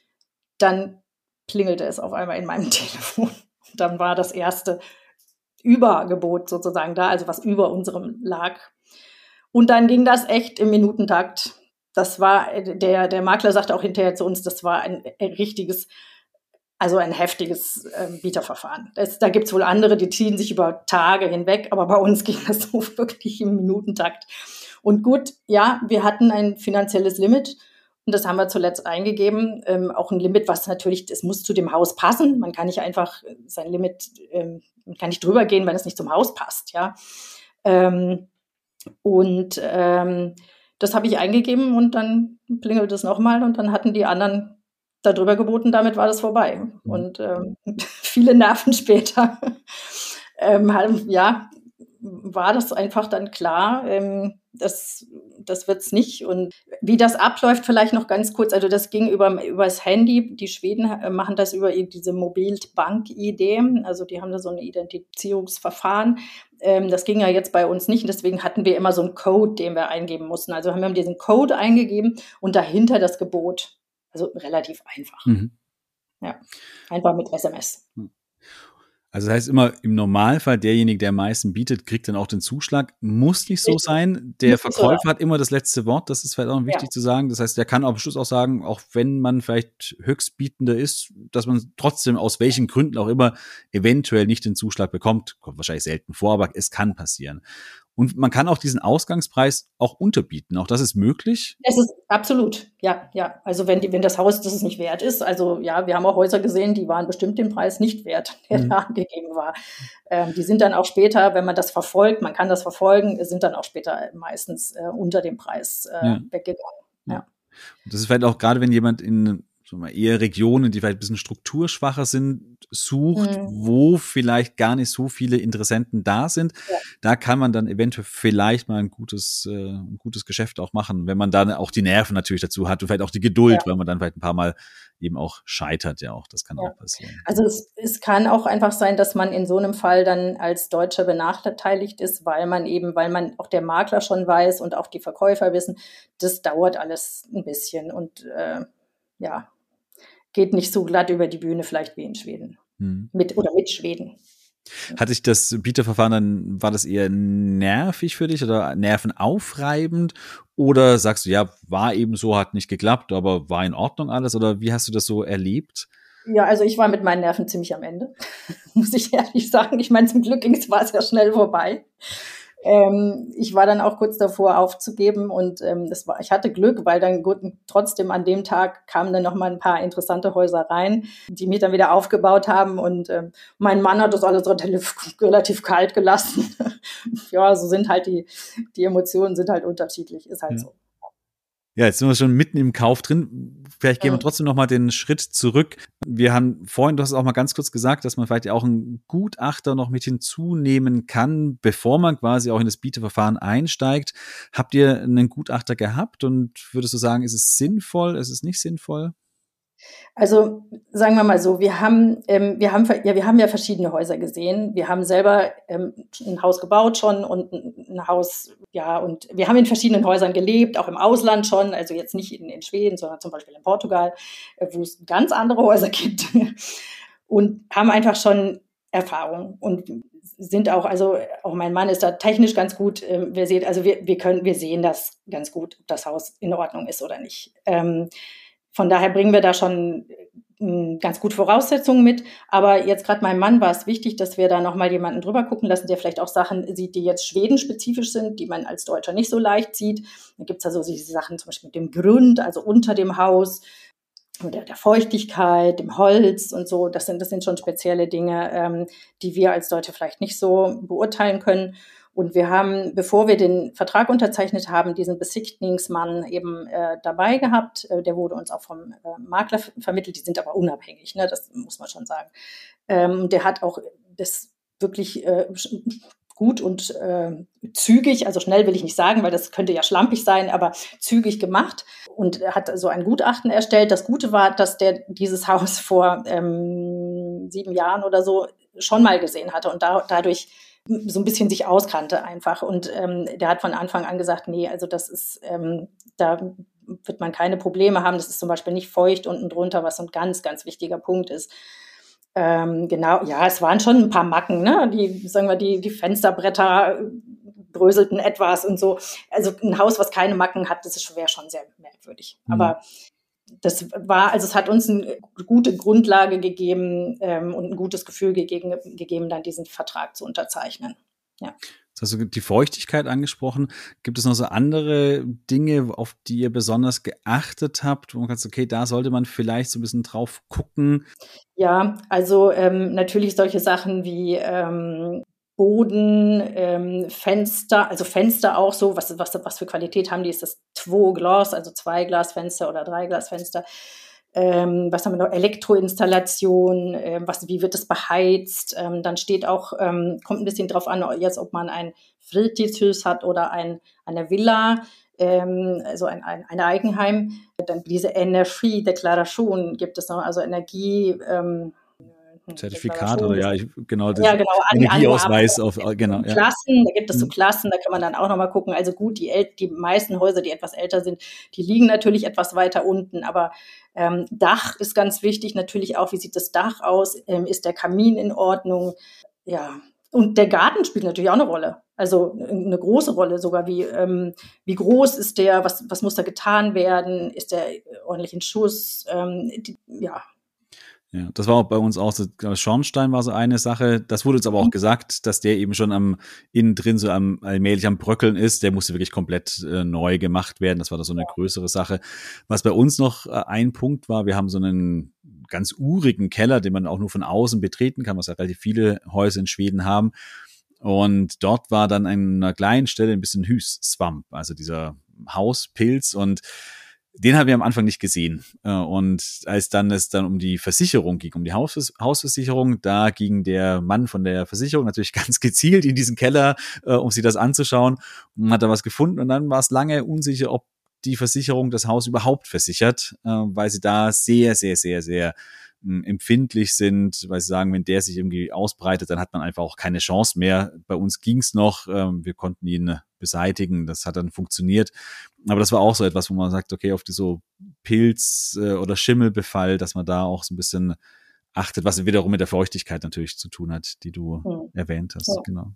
dann klingelte es auf einmal in meinem Telefon. Dann war das erste Übergebot sozusagen da, also was über unserem lag. Und dann ging das echt im Minutentakt das war, äh, der, der Makler sagte auch hinterher zu uns, das war ein, richtiges, also ein heftiges äh, Bieterverfahren. Das, da gibt's wohl andere, die ziehen sich über Tage hinweg, aber bei uns ging das so wirklich im Minutentakt. Und gut, ja, wir hatten ein finanzielles Limit und das haben wir zuletzt eingegeben. Ähm, auch ein Limit, was natürlich, es muss zu dem Haus passen. Man kann nicht einfach sein Limit, ähm, man kann nicht drüber gehen, wenn es nicht zum Haus passt, ja. Ähm, und ähm, das habe ich eingegeben und dann klingelt es nochmal und dann hatten die anderen darüber geboten, damit war das vorbei. Mhm. Und ähm, viele Nerven später, ähm, ja, war das einfach dann klar, ähm, das, das wird's nicht. Und wie das abläuft, vielleicht noch ganz kurz. Also das ging über übers Handy. Die Schweden äh, machen das über diese Mobilbank-Idee. Also die haben da so ein Identifizierungsverfahren. Ähm, das ging ja jetzt bei uns nicht. Deswegen hatten wir immer so einen Code, den wir eingeben mussten. Also haben wir diesen Code eingegeben und dahinter das Gebot. Also relativ einfach. Mhm. Ja, einfach mit SMS. Hm. Also das heißt immer, im Normalfall derjenige, der am meisten bietet, kriegt dann auch den Zuschlag. Muss nicht so sein. Der Verkäufer hat immer das letzte Wort. Das ist vielleicht auch wichtig ja. zu sagen. Das heißt, der kann am Schluss auch sagen, auch wenn man vielleicht Höchstbietender ist, dass man trotzdem aus welchen Gründen auch immer eventuell nicht den Zuschlag bekommt. Kommt wahrscheinlich selten vor, aber es kann passieren. Und man kann auch diesen Ausgangspreis auch unterbieten. Auch das ist möglich. Es ist absolut, ja, ja. Also wenn, die, wenn das Haus das es nicht wert ist, also ja, wir haben auch Häuser gesehen, die waren bestimmt den Preis nicht wert, der mhm. da angegeben war. Ähm, die sind dann auch später, wenn man das verfolgt, man kann das verfolgen, sind dann auch später meistens äh, unter dem Preis äh, ja. weggegangen. Ja. Und das ist vielleicht auch gerade, wenn jemand in mal eher Regionen, die vielleicht ein bisschen strukturschwacher sind, sucht, mhm. wo vielleicht gar nicht so viele Interessenten da sind. Ja. Da kann man dann eventuell vielleicht mal ein gutes, äh, ein gutes Geschäft auch machen, wenn man dann auch die Nerven natürlich dazu hat und vielleicht auch die Geduld, ja. weil man dann vielleicht ein paar Mal eben auch scheitert, ja auch. Das kann ja. auch passieren. Also es, es kann auch einfach sein, dass man in so einem Fall dann als Deutscher benachteiligt ist, weil man eben, weil man auch der Makler schon weiß und auch die Verkäufer wissen, das dauert alles ein bisschen und äh, ja, geht nicht so glatt über die Bühne vielleicht wie in Schweden. Hm. Mit oder mit Schweden. Hatte ich das Bieterverfahren dann, war das eher nervig für dich oder nervenaufreibend? Oder sagst du, ja, war eben so, hat nicht geklappt, aber war in Ordnung alles? Oder wie hast du das so erlebt? Ja, also ich war mit meinen Nerven ziemlich am Ende, muss ich ehrlich sagen. Ich meine, zum Glück ging es war sehr schnell vorbei. Ähm, ich war dann auch kurz davor aufzugeben und ähm, das war, ich hatte Glück, weil dann gut, trotzdem an dem Tag kamen dann noch mal ein paar interessante Häuser rein, die mich dann wieder aufgebaut haben und ähm, mein Mann hat das alles relativ kalt gelassen. ja, so sind halt die, die Emotionen sind halt unterschiedlich, ist halt ja. so. Ja, jetzt sind wir schon mitten im Kauf drin. Vielleicht gehen wir trotzdem noch mal den Schritt zurück. Wir haben vorhin, du hast es auch mal ganz kurz gesagt, dass man vielleicht auch einen Gutachter noch mit hinzunehmen kann, bevor man quasi auch in das Bieteverfahren einsteigt. Habt ihr einen Gutachter gehabt und würdest du sagen, ist es sinnvoll, ist es nicht sinnvoll? Also sagen wir mal so, wir haben, ähm, wir haben, ja, wir haben ja verschiedene Häuser gesehen. Wir haben selber ähm, ein Haus gebaut schon und ein Haus, ja, und wir haben in verschiedenen Häusern gelebt, auch im Ausland schon, also jetzt nicht in, in Schweden, sondern zum Beispiel in Portugal, äh, wo es ganz andere Häuser gibt und haben einfach schon Erfahrung und sind auch, also auch mein Mann ist da technisch ganz gut. Ähm, wir sehen, also wir, wir können, wir sehen das ganz gut, ob das Haus in Ordnung ist oder nicht. Ähm, von daher bringen wir da schon äh, ganz gut Voraussetzungen mit. Aber jetzt gerade meinem Mann war es wichtig, dass wir da nochmal jemanden drüber gucken lassen, der vielleicht auch Sachen sieht, die jetzt schwedenspezifisch sind, die man als Deutscher nicht so leicht sieht. Da gibt's also diese Sachen zum Beispiel mit dem Grund, also unter dem Haus, oder der Feuchtigkeit, dem Holz und so. Das sind, das sind schon spezielle Dinge, ähm, die wir als Deutsche vielleicht nicht so beurteilen können. Und wir haben, bevor wir den Vertrag unterzeichnet haben, diesen Besichtigungsmann eben äh, dabei gehabt. Äh, der wurde uns auch vom äh, Makler vermittelt. Die sind aber unabhängig, ne? das muss man schon sagen. Ähm, der hat auch das wirklich äh, gut und äh, zügig, also schnell will ich nicht sagen, weil das könnte ja schlampig sein, aber zügig gemacht und hat so ein Gutachten erstellt. Das Gute war, dass der dieses Haus vor ähm, sieben Jahren oder so schon mal gesehen hatte und da, dadurch so ein bisschen sich auskannte einfach. Und ähm, der hat von Anfang an gesagt, nee, also das ist, ähm, da wird man keine Probleme haben. Das ist zum Beispiel nicht feucht unten drunter, was ein ganz, ganz wichtiger Punkt ist. Ähm, genau, ja, es waren schon ein paar Macken, ne? Die, sagen wir, die, die Fensterbretter bröselten etwas und so. Also ein Haus, was keine Macken hat, das wäre schon sehr merkwürdig. Mhm. Aber das war, also es hat uns eine gute Grundlage gegeben ähm, und ein gutes Gefühl gegeben, gegeben, dann diesen Vertrag zu unterzeichnen. Ja. Jetzt hast du die Feuchtigkeit angesprochen. Gibt es noch so andere Dinge, auf die ihr besonders geachtet habt, wo man sagt, okay, da sollte man vielleicht so ein bisschen drauf gucken? Ja, also ähm, natürlich solche Sachen wie ähm, Boden, ähm, Fenster, also Fenster auch so, was, was, was für Qualität haben die? Ist das Two Glas, also zwei Glasfenster oder drei Glasfenster? Ähm, was haben wir noch? Elektroinstallation, äh, was, wie wird das beheizt? Ähm, dann steht auch, ähm, kommt ein bisschen drauf an, jetzt, ob man ein Fritidshus hat oder ein, eine Villa, ähm, also ein, ein, ein Eigenheim. Dann diese Energiedeklaration gibt es noch, also Energie, ähm, Zertifikat oder ja, ich, genau, ja, genau Energieausweis auf äh, genau. Ja. Klassen, da gibt es so mhm. Klassen, da kann man dann auch nochmal gucken. Also gut, die, die meisten Häuser, die etwas älter sind, die liegen natürlich etwas weiter unten, aber ähm, Dach ist ganz wichtig, natürlich auch, wie sieht das Dach aus? Ähm, ist der Kamin in Ordnung? Ja, und der Garten spielt natürlich auch eine Rolle. Also eine große Rolle sogar. Wie, ähm, wie groß ist der? Was, was muss da getan werden? Ist der ordentlich in Schuss? Ähm, die, ja, ja, das war auch bei uns auch so, Schornstein war so eine Sache. Das wurde uns aber auch mhm. gesagt, dass der eben schon am innen drin so am allmählich am Bröckeln ist. Der musste wirklich komplett äh, neu gemacht werden. Das war da so eine größere Sache. Was bei uns noch äh, ein Punkt war, wir haben so einen ganz urigen Keller, den man auch nur von außen betreten kann, was ja relativ viele Häuser in Schweden haben. Und dort war dann an einer kleinen Stelle ein bisschen Hüß-Swamp, also dieser Hauspilz und den haben wir am Anfang nicht gesehen. Äh, und als dann es dann um die Versicherung ging, um die Haus Hausversicherung, da ging der Mann von der Versicherung natürlich ganz gezielt in diesen Keller, äh, um sich das anzuschauen und hat da was gefunden. Und dann war es lange unsicher, ob die Versicherung das Haus überhaupt versichert, äh, weil sie da sehr, sehr, sehr, sehr hm, empfindlich sind, weil sie sagen, wenn der sich irgendwie ausbreitet, dann hat man einfach auch keine Chance mehr. Bei uns ging's noch, ähm, wir konnten ihn beseitigen, das hat dann funktioniert. Aber das war auch so etwas, wo man sagt, okay, auf die so Pilz- äh, oder Schimmelbefall, dass man da auch so ein bisschen achtet, was wiederum mit der Feuchtigkeit natürlich zu tun hat, die du mhm. erwähnt hast. Ja. Genau.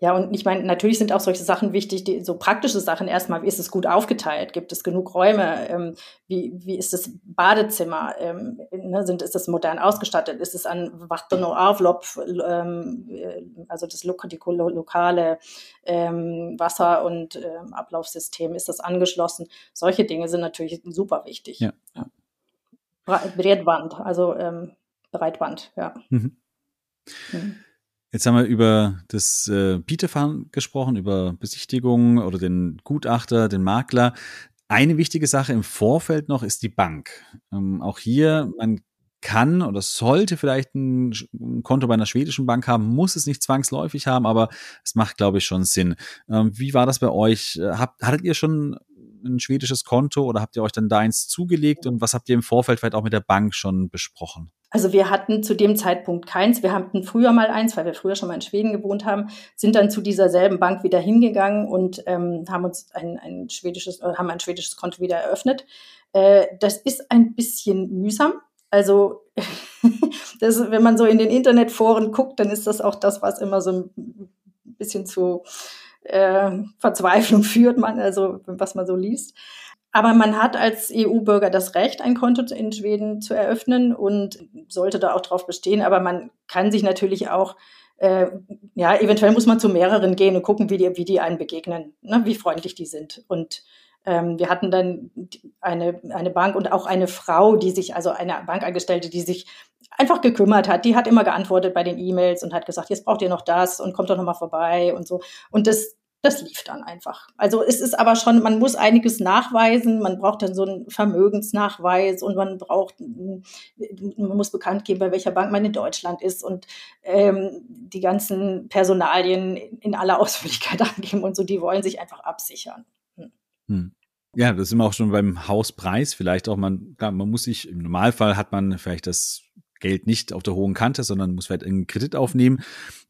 Ja, und ich meine, natürlich sind auch solche Sachen wichtig, die, so praktische Sachen erstmal, wie ist es gut aufgeteilt? Gibt es genug Räume? Ähm, wie, wie ist das Badezimmer? Ähm, ne, sind, ist es modern ausgestattet? Ist es an Wartono Avlop, ähm, äh, also das lo die lokale ähm, Wasser- und ähm, Ablaufsystem, ist das angeschlossen? Solche Dinge sind natürlich super wichtig. Ja. ja. Breitband, also ähm, Breitband, ja. Mhm. Mhm. Jetzt haben wir über das äh, Bieterfahren gesprochen, über Besichtigungen oder den Gutachter, den Makler. Eine wichtige Sache im Vorfeld noch ist die Bank. Ähm, auch hier, man kann oder sollte vielleicht ein, Konto bei einer schwedischen Bank haben, muss es nicht zwangsläufig haben, aber es macht, glaube ich, schon Sinn. Ähm, wie war das bei euch? Äh, habt, hattet ihr schon ein schwedisches Konto oder habt ihr euch dann da eins zugelegt und was habt ihr im Vorfeld vielleicht auch mit der Bank schon besprochen? Also wir hatten zu dem Zeitpunkt keins. Wir hatten früher mal eins, weil wir früher schon mal in Schweden gewohnt haben, sind dann zu dieser selben Bank wieder hingegangen und ähm, haben uns ein, ein schwedisches, äh, haben ein schwedisches Konto wieder eröffnet. Äh, das ist ein bisschen mühsam. Also das, wenn man so in den Internetforen guckt, dann ist das auch das, was immer so ein bisschen zu äh, Verzweiflung führt, man, also was man so liest. Aber man hat als EU-Bürger das Recht, ein Konto in Schweden zu eröffnen und sollte da auch drauf bestehen. Aber man kann sich natürlich auch, äh, ja, eventuell muss man zu mehreren gehen und gucken, wie die, wie die einen begegnen, ne, wie freundlich die sind. Und ähm, wir hatten dann eine, eine Bank und auch eine Frau, die sich, also eine Bankangestellte, die sich einfach gekümmert hat. Die hat immer geantwortet bei den E-Mails und hat gesagt, jetzt braucht ihr noch das und kommt doch noch mal vorbei und so. Und das, das lief dann einfach. Also es ist aber schon, man muss einiges nachweisen, man braucht dann so einen Vermögensnachweis und man braucht, man muss bekannt geben, bei welcher Bank man in Deutschland ist und ähm, die ganzen Personalien in aller Ausführlichkeit angeben und so, die wollen sich einfach absichern. Hm. Hm. Ja, das sind wir auch schon beim Hauspreis. Vielleicht auch man, klar, man muss sich, im Normalfall hat man vielleicht das Geld nicht auf der hohen Kante, sondern muss vielleicht einen Kredit aufnehmen.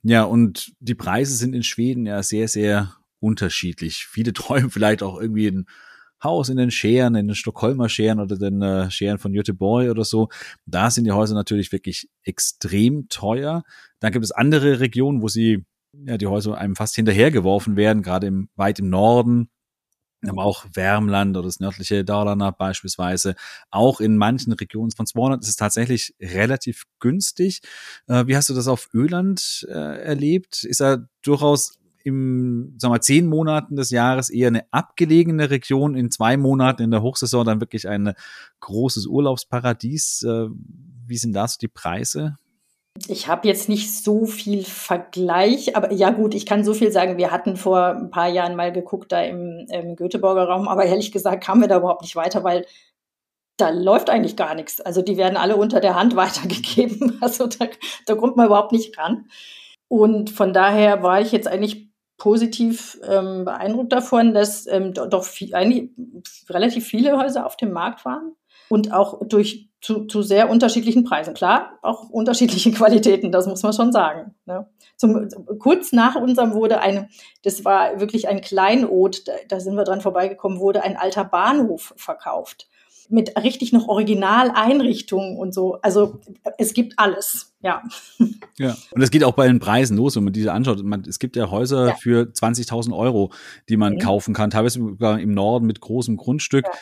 Ja, und die Preise sind in Schweden ja sehr, sehr unterschiedlich. Viele träumen vielleicht auch irgendwie ein Haus in den Scheren, in den Stockholmer Scheren oder den äh, Scheren von Göteborg oder so. Da sind die Häuser natürlich wirklich extrem teuer. Dann gibt es andere Regionen, wo sie ja die Häuser einem fast hinterhergeworfen werden, gerade im weit im Norden. Aber auch Wärmland oder das nördliche Dalarna beispielsweise. Auch in manchen Regionen von Småland ist es tatsächlich relativ günstig. Äh, wie hast du das auf Öland äh, erlebt? Ist er durchaus im, sagen wir, zehn Monaten des Jahres eher eine abgelegene Region, in zwei Monaten in der Hochsaison dann wirklich ein großes Urlaubsparadies. Äh, wie sind da so die Preise? Ich habe jetzt nicht so viel Vergleich, aber ja gut, ich kann so viel sagen. Wir hatten vor ein paar Jahren mal geguckt da im, im Göteborger Raum, aber ehrlich gesagt kamen wir da überhaupt nicht weiter, weil da läuft eigentlich gar nichts. Also die werden alle unter der Hand weitergegeben. Also da, da kommt man überhaupt nicht ran. Und von daher war ich jetzt eigentlich positiv ähm, beeindruckt davon, dass ähm, doch viel, eigentlich relativ viele Häuser auf dem Markt waren und auch durch zu, zu sehr unterschiedlichen Preisen. Klar, auch unterschiedliche Qualitäten, das muss man schon sagen. Ne? Zum, kurz nach unserem wurde ein, das war wirklich ein Kleinod, da, da sind wir dran vorbeigekommen, wurde ein alter Bahnhof verkauft mit richtig noch Originaleinrichtungen und so. Also es gibt alles, ja. Ja, und es geht auch bei den Preisen los, wenn man diese anschaut. Man, es gibt ja Häuser ja. für 20.000 Euro, die man mhm. kaufen kann, teilweise sogar im Norden mit großem Grundstück. Ja.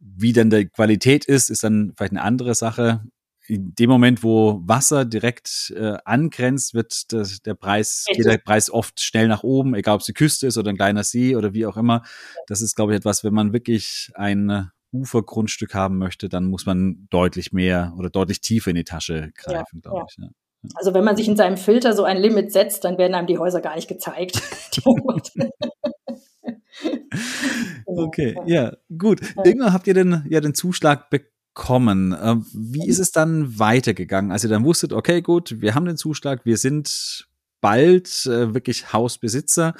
Wie dann die Qualität ist, ist dann vielleicht eine andere Sache. In dem Moment, wo Wasser direkt äh, angrenzt, wird das, der Preis, geht der Preis oft schnell nach oben, egal ob es die Küste ist oder ein kleiner See oder wie auch immer. Das ist, glaube ich, etwas, wenn man wirklich ein Ufergrundstück haben möchte, dann muss man deutlich mehr oder deutlich tiefer in die Tasche greifen, ja, glaube ja. ich. Ja. Also wenn man sich in seinem Filter so ein Limit setzt, dann werden einem die Häuser gar nicht gezeigt. okay, ja, gut. Irgendwann habt ihr denn ja den Zuschlag bekommen. Ähm, wie ist es dann weitergegangen? Also dann wusstet, okay, gut, wir haben den Zuschlag, wir sind bald äh, wirklich Hausbesitzer.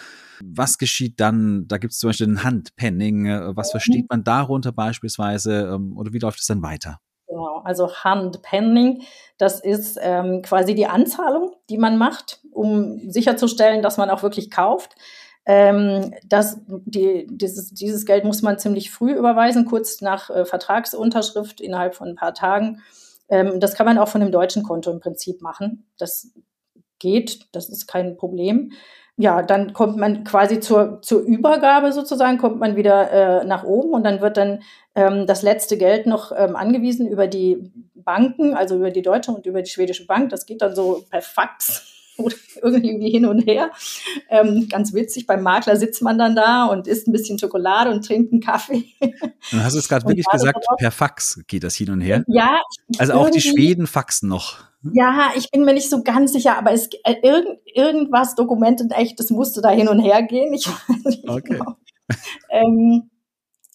Was geschieht dann? Da gibt es zum Beispiel ein Handpenning. Äh, was versteht man darunter beispielsweise? Ähm, oder wie läuft es dann weiter? Genau, also Handpenning, das ist ähm, quasi die Anzahlung, die man macht, um sicherzustellen, dass man auch wirklich kauft. Ähm, das, die, dieses, dieses Geld muss man ziemlich früh überweisen, kurz nach äh, Vertragsunterschrift innerhalb von ein paar Tagen. Ähm, das kann man auch von dem deutschen Konto im Prinzip machen. Das geht, das ist kein Problem. Ja, dann kommt man quasi zur, zur Übergabe sozusagen, kommt man wieder äh, nach oben und dann wird dann ähm, das letzte Geld noch ähm, angewiesen über die Banken, also über die deutsche und über die schwedische Bank. Das geht dann so per Fax oder irgendwie hin und her. Ähm, ganz witzig, beim Makler sitzt man dann da und isst ein bisschen Schokolade und trinkt einen Kaffee. Du hast es gerade wirklich gesagt, per Fax geht das hin und her? Ja. Also auch die Schweden faxen noch. Ja, ich bin mir nicht so ganz sicher, aber es äh, irgend, irgendwas Dokument und echt, das musste da hin und her gehen. Ich weiß nicht okay. genau. ähm,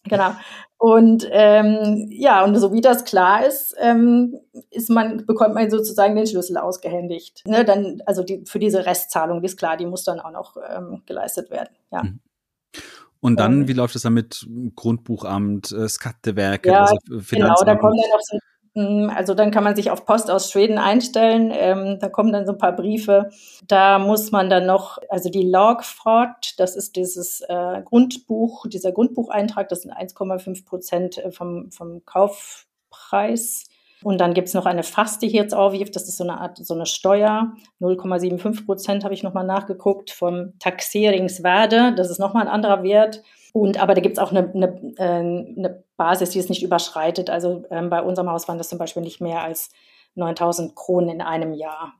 genau. Und ähm, ja, und so wie das klar ist, ähm, ist man, bekommt man sozusagen den Schlüssel ausgehändigt. Ne, dann, also die, für diese Restzahlung, die ist klar, die muss dann auch noch ähm, geleistet werden. Ja. Mhm. Und dann, ähm, wie läuft es dann mit Grundbuchamt, äh, Skattewerke, ja, also Genau, da kommen dann noch so also dann kann man sich auf Post aus Schweden einstellen. Ähm, da kommen dann so ein paar Briefe. Da muss man dann noch, also die Logfort, das ist dieses äh, Grundbuch, dieser Grundbucheintrag, das sind 1,5 Prozent äh, vom, vom Kaufpreis. Und dann gibt's noch eine Fastighetsavgift, das ist so eine Art, so eine Steuer. 0,75 Prozent habe ich nochmal nachgeguckt vom Taxeringswerte. Das ist nochmal ein anderer Wert. Und aber da gibt es auch eine, eine, äh, eine, Basis, die es nicht überschreitet. Also ähm, bei unserem Haus waren das zum Beispiel nicht mehr als 9000 Kronen in einem Jahr.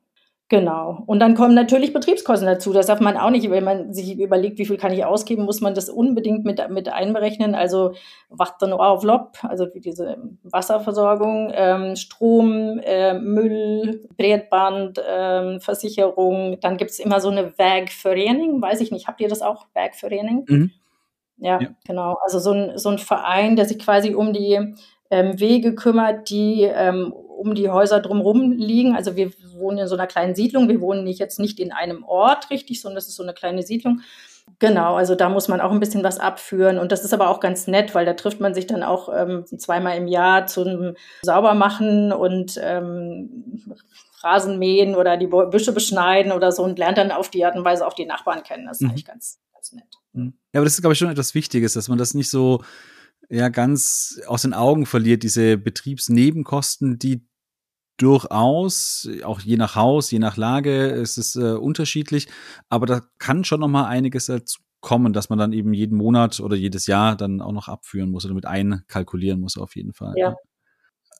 Genau. Und dann kommen natürlich Betriebskosten dazu. Das darf man auch nicht, wenn man sich überlegt, wie viel kann ich ausgeben, muss man das unbedingt mit, mit einberechnen. Also Watten auf Lob, also diese Wasserversorgung, ähm, Strom, äh, Müll, Breitband, ähm, Versicherung. Dann gibt es immer so eine Wägverening. Weiß ich nicht, habt ihr das auch, Wägverening? Mhm. Ja, ja, genau. Also so ein, so ein Verein, der sich quasi um die ähm, Wege kümmert, die ähm, um die Häuser drumherum liegen. Also wir wohnen in so einer kleinen Siedlung. Wir wohnen nicht jetzt nicht in einem Ort richtig, sondern das ist so eine kleine Siedlung. Genau, also da muss man auch ein bisschen was abführen. Und das ist aber auch ganz nett, weil da trifft man sich dann auch ähm, zweimal im Jahr zum Saubermachen und ähm, Rasen mähen oder die Büsche beschneiden oder so und lernt dann auf die Art und Weise auch die Nachbarn kennen. Das ist mhm. eigentlich ganz, ganz nett. Mhm. Ja, aber das ist, glaube ich, schon etwas Wichtiges, dass man das nicht so ja ganz aus den Augen verliert, diese Betriebsnebenkosten, die durchaus, auch je nach Haus, je nach Lage, ist es äh, unterschiedlich, aber da kann schon noch mal einiges dazu kommen, dass man dann eben jeden Monat oder jedes Jahr dann auch noch abführen muss oder mit einkalkulieren muss auf jeden Fall. Ja,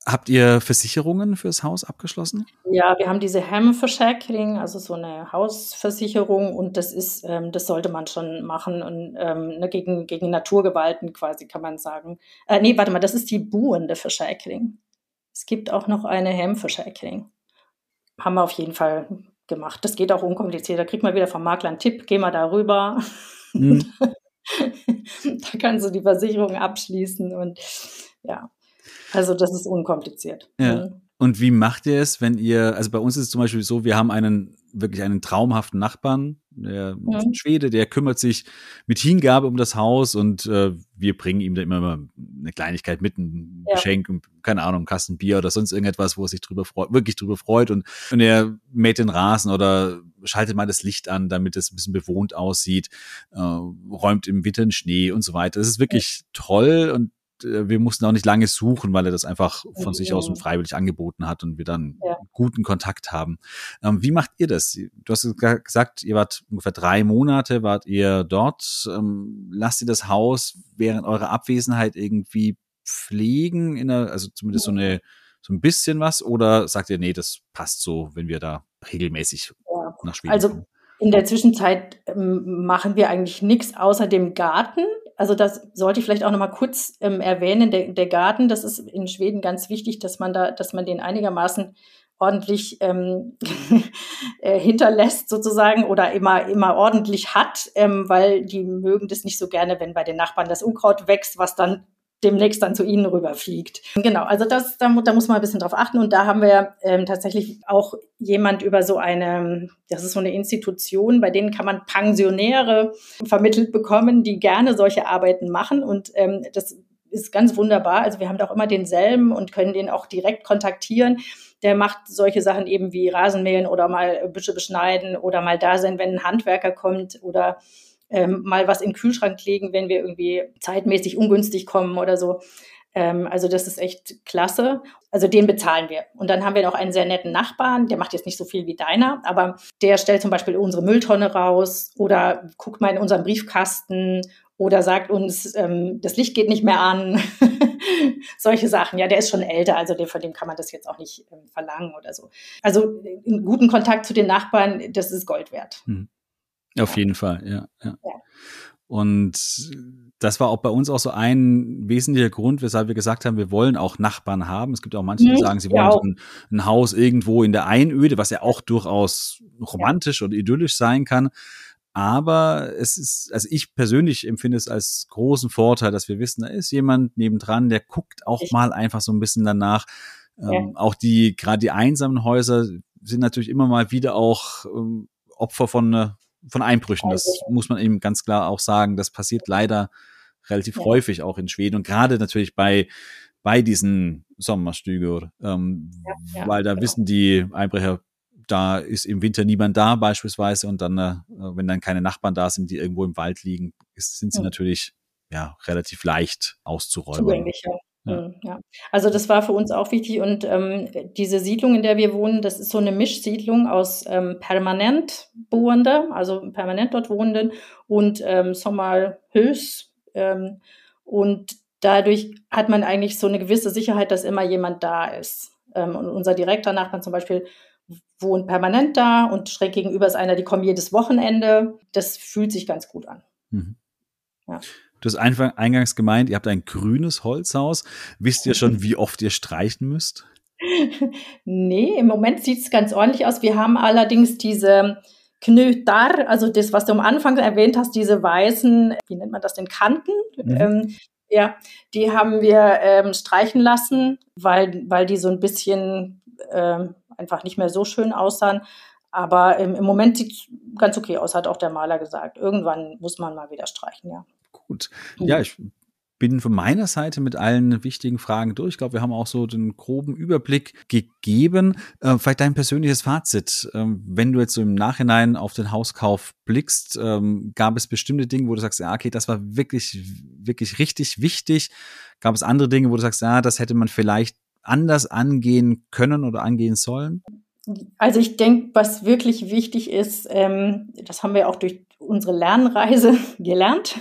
Habt ihr Versicherungen fürs Haus abgeschlossen? Ja, wir haben diese Hemversicherung, also so eine Hausversicherung und das ist, ähm, das sollte man schon machen und ähm, ne, gegen, gegen Naturgewalten quasi kann man sagen. Äh, nee, warte mal, das ist die buhende Versicherung. Es gibt auch noch eine Hemmversicherung. Haben wir auf jeden Fall gemacht. Das geht auch unkompliziert. Da kriegt man wieder vom Makler einen Tipp, geh mal da rüber. Mhm. da kannst du die Versicherung abschließen und ja. Also das ist unkompliziert. Ja. Mhm. Und wie macht ihr es, wenn ihr, also bei uns ist es zum Beispiel so, wir haben einen wirklich einen traumhaften Nachbarn, der mhm. Schwede, der kümmert sich mit Hingabe um das Haus und äh, wir bringen ihm da immer mal eine Kleinigkeit mit, ein ja. Geschenk, keine Ahnung, einen Kasten Bier oder sonst irgendetwas, wo er sich drüber freut, wirklich drüber freut und, und er mäht den Rasen oder schaltet mal das Licht an, damit es ein bisschen bewohnt aussieht, äh, räumt im Winter den Schnee und so weiter. Das ist wirklich ja. toll und wir mussten auch nicht lange suchen, weil er das einfach von sich aus und freiwillig angeboten hat und wir dann ja. guten Kontakt haben. Ähm, wie macht ihr das? Du hast gesagt, ihr wart ungefähr drei Monate, wart ihr dort. Ähm, lasst ihr das Haus während eurer Abwesenheit irgendwie pflegen, in der, also zumindest so eine so ein bisschen was, oder sagt ihr, nee, das passt so, wenn wir da regelmäßig ja. nach Schweden Also kommen? in der Zwischenzeit ähm, machen wir eigentlich nichts außer dem Garten also das sollte ich vielleicht auch noch mal kurz ähm, erwähnen. Der, der Garten, das ist in Schweden ganz wichtig, dass man da, dass man den einigermaßen ordentlich ähm, äh, hinterlässt sozusagen oder immer immer ordentlich hat, ähm, weil die mögen das nicht so gerne, wenn bei den Nachbarn das Unkraut wächst, was dann demnächst dann zu Ihnen rüberfliegt. Genau, also das, da, da muss man ein bisschen drauf achten. Und da haben wir ähm, tatsächlich auch jemand über so eine, das ist so eine Institution, bei denen kann man Pensionäre vermittelt bekommen, die gerne solche Arbeiten machen. Und ähm, das ist ganz wunderbar. Also wir haben da auch immer denselben und können den auch direkt kontaktieren. Der macht solche Sachen eben wie Rasenmähen oder mal Büsche beschneiden oder mal da sein, wenn ein Handwerker kommt oder ähm, mal was in den Kühlschrank legen, wenn wir irgendwie zeitmäßig ungünstig kommen oder so. Ähm, also das ist echt klasse. Also den bezahlen wir. Und dann haben wir noch einen sehr netten Nachbarn, der macht jetzt nicht so viel wie deiner, aber der stellt zum Beispiel unsere Mülltonne raus oder guckt mal in unseren Briefkasten oder sagt uns, ähm, das Licht geht nicht mehr an. Solche Sachen. Ja, der ist schon älter, also von dem kann man das jetzt auch nicht ähm, verlangen oder so. Also einen guten Kontakt zu den Nachbarn, das ist Gold wert. Hm. Auf jeden Fall, ja, ja. ja. Und das war auch bei uns auch so ein wesentlicher Grund, weshalb wir gesagt haben, wir wollen auch Nachbarn haben. Es gibt auch manche, die mhm, sagen, sie wollen so ein, ein, Haus irgendwo in der Einöde, was ja auch durchaus romantisch oder idyllisch sein kann. Aber es ist, also ich persönlich empfinde es als großen Vorteil, dass wir wissen, da ist jemand nebendran, der guckt auch ich. mal einfach so ein bisschen danach. Ja. Ähm, auch die, gerade die einsamen Häuser sind natürlich immer mal wieder auch ähm, Opfer von äh, von Einbrüchen. Das also muss man eben ganz klar auch sagen. Das passiert leider relativ ja. häufig auch in Schweden und gerade natürlich bei bei diesen Sommerstüger, ähm, ja, ja, weil da genau. wissen die Einbrecher, da ist im Winter niemand da beispielsweise und dann, äh, wenn dann keine Nachbarn da sind, die irgendwo im Wald liegen, ist, sind sie natürlich ja relativ leicht auszuräumen. Zugänglich, ja. Ja. Hm, ja. Also das war für uns auch wichtig und ähm, diese Siedlung, in der wir wohnen, das ist so eine Mischsiedlung aus ähm, permanent Bohrende, also permanent dort Wohnenden und ähm, Sommerhöchst. Ähm, und dadurch hat man eigentlich so eine gewisse Sicherheit, dass immer jemand da ist. Ähm, und unser direkter Nachbar zum Beispiel wohnt permanent da und schräg gegenüber ist einer, die kommen jedes Wochenende. Das fühlt sich ganz gut an. Mhm. Ja. Du hast einfach eingangs gemeint, ihr habt ein grünes Holzhaus. Wisst ihr schon, wie oft ihr streichen müsst? nee, im Moment sieht es ganz ordentlich aus. Wir haben allerdings diese Knödar, also das, was du am Anfang erwähnt hast, diese weißen, wie nennt man das denn, Kanten. Mhm. Ähm, ja, die haben wir ähm, streichen lassen, weil, weil die so ein bisschen ähm, einfach nicht mehr so schön aussahen. Aber ähm, im Moment sieht es ganz okay aus, hat auch der Maler gesagt. Irgendwann muss man mal wieder streichen, ja. Gut. Ja, ich bin von meiner Seite mit allen wichtigen Fragen durch. Ich glaube, wir haben auch so den groben Überblick gegeben. Äh, vielleicht dein persönliches Fazit. Ähm, wenn du jetzt so im Nachhinein auf den Hauskauf blickst, ähm, gab es bestimmte Dinge, wo du sagst, ja, okay, das war wirklich, wirklich richtig wichtig. Gab es andere Dinge, wo du sagst, ja, das hätte man vielleicht anders angehen können oder angehen sollen? Also ich denke, was wirklich wichtig ist, ähm, das haben wir auch durch unsere Lernreise gelernt,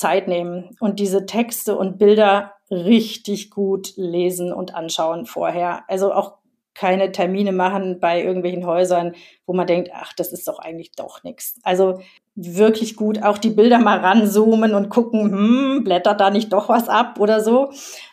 Zeit nehmen und diese Texte und Bilder richtig gut lesen und anschauen vorher. Also auch keine Termine machen bei irgendwelchen Häusern, wo man denkt, ach, das ist doch eigentlich doch nichts. Also wirklich gut auch die Bilder mal ranzoomen und gucken, hm, blättert da nicht doch was ab oder so.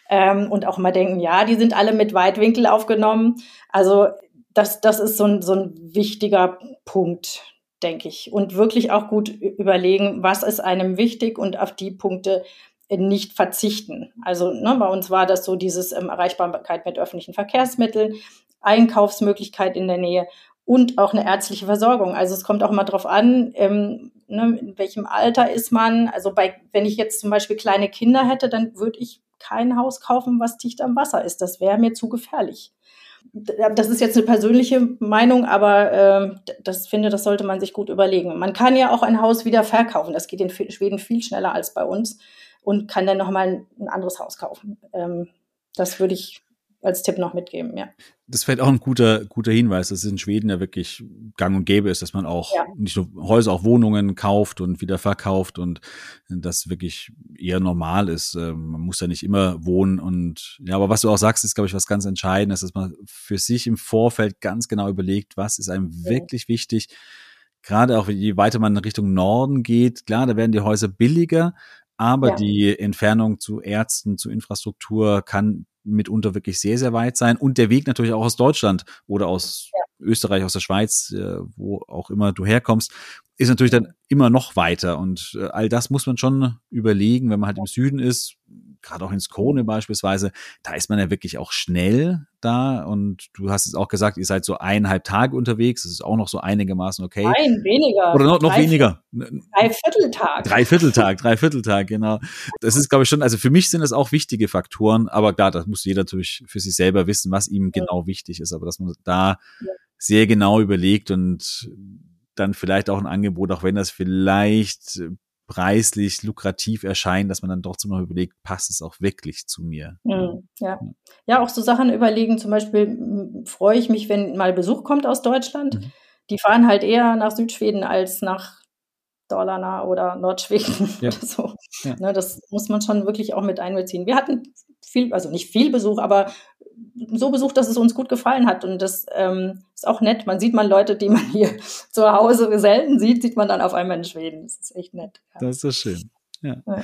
Ähm, und auch mal denken, ja, die sind alle mit Weitwinkel aufgenommen. Also das, das ist so ein, so ein wichtiger Punkt, denke ich. Und wirklich auch gut überlegen, was ist einem wichtig und auf die Punkte nicht verzichten. Also ne, bei uns war das so dieses ähm, Erreichbarkeit mit öffentlichen Verkehrsmitteln, Einkaufsmöglichkeit in der Nähe und auch eine ärztliche Versorgung. Also es kommt auch mal drauf an, ähm, ne, in welchem Alter ist man. Also bei, wenn ich jetzt zum Beispiel kleine Kinder hätte, dann würde ich kein Haus kaufen, was dicht am Wasser ist. Das wäre mir zu gefährlich. Das ist jetzt eine persönliche Meinung, aber äh, das finde, das sollte man sich gut überlegen. Man kann ja auch ein Haus wieder verkaufen. Das geht in Schweden viel schneller als bei uns und kann dann nochmal ein anderes Haus kaufen. Ähm, das würde ich als Tipp noch mitgeben, ja. Das fällt auch ein guter, guter Hinweis, dass es in Schweden ja wirklich gang und gäbe ist, dass man auch ja. nicht nur Häuser, auch Wohnungen kauft und wieder verkauft und das wirklich eher normal ist. Ähm, man muss ja nicht immer wohnen und ja, aber was du auch sagst, ist, glaube ich, was ganz Entscheidendes, dass man für sich im Vorfeld ganz genau überlegt, was ist einem ja. wirklich wichtig. Gerade auch je weiter man in Richtung Norden geht, klar, da werden die Häuser billiger, aber ja. die Entfernung zu Ärzten, zu Infrastruktur kann mitunter wirklich sehr, sehr weit sein. Und der Weg natürlich auch aus Deutschland oder aus ja. Österreich, aus der Schweiz, äh, wo auch immer du herkommst, ist natürlich dann immer noch weiter. Und äh, all das muss man schon überlegen, wenn man halt im Süden ist, gerade auch ins Krone beispielsweise, da ist man ja wirklich auch schnell da. Und du hast es auch gesagt, ihr seid so eineinhalb Tage unterwegs. Das ist auch noch so einigermaßen okay. Nein, weniger. Oder noch, noch drei, weniger. Drei Vierteltag. Drei Vierteltag, drei Vierteltag, genau. Das ist, glaube ich, schon, also für mich sind das auch wichtige Faktoren. Aber klar, das muss jeder natürlich für sich selber wissen, was ihm genau wichtig ist. Aber dass man da sehr genau überlegt und dann vielleicht auch ein Angebot, auch wenn das vielleicht preislich lukrativ erscheint, dass man dann trotzdem noch überlegt, passt es auch wirklich zu mir? Mhm, ja. ja, auch so Sachen überlegen, zum Beispiel freue ich mich, wenn mal Besuch kommt aus Deutschland. Mhm. Die fahren halt eher nach Südschweden als nach Dalarna oder Nordschweden ja. oder so. Ja. Ne, das muss man schon wirklich auch mit einbeziehen. Wir hatten viel, also nicht viel Besuch, aber so besucht, dass es uns gut gefallen hat. Und das ähm, ist auch nett. Man sieht mal Leute, die man hier zu Hause selten sieht, sieht man dann auf einmal in Schweden. Das ist echt nett. Ja. Das ist schön. Ja. ja.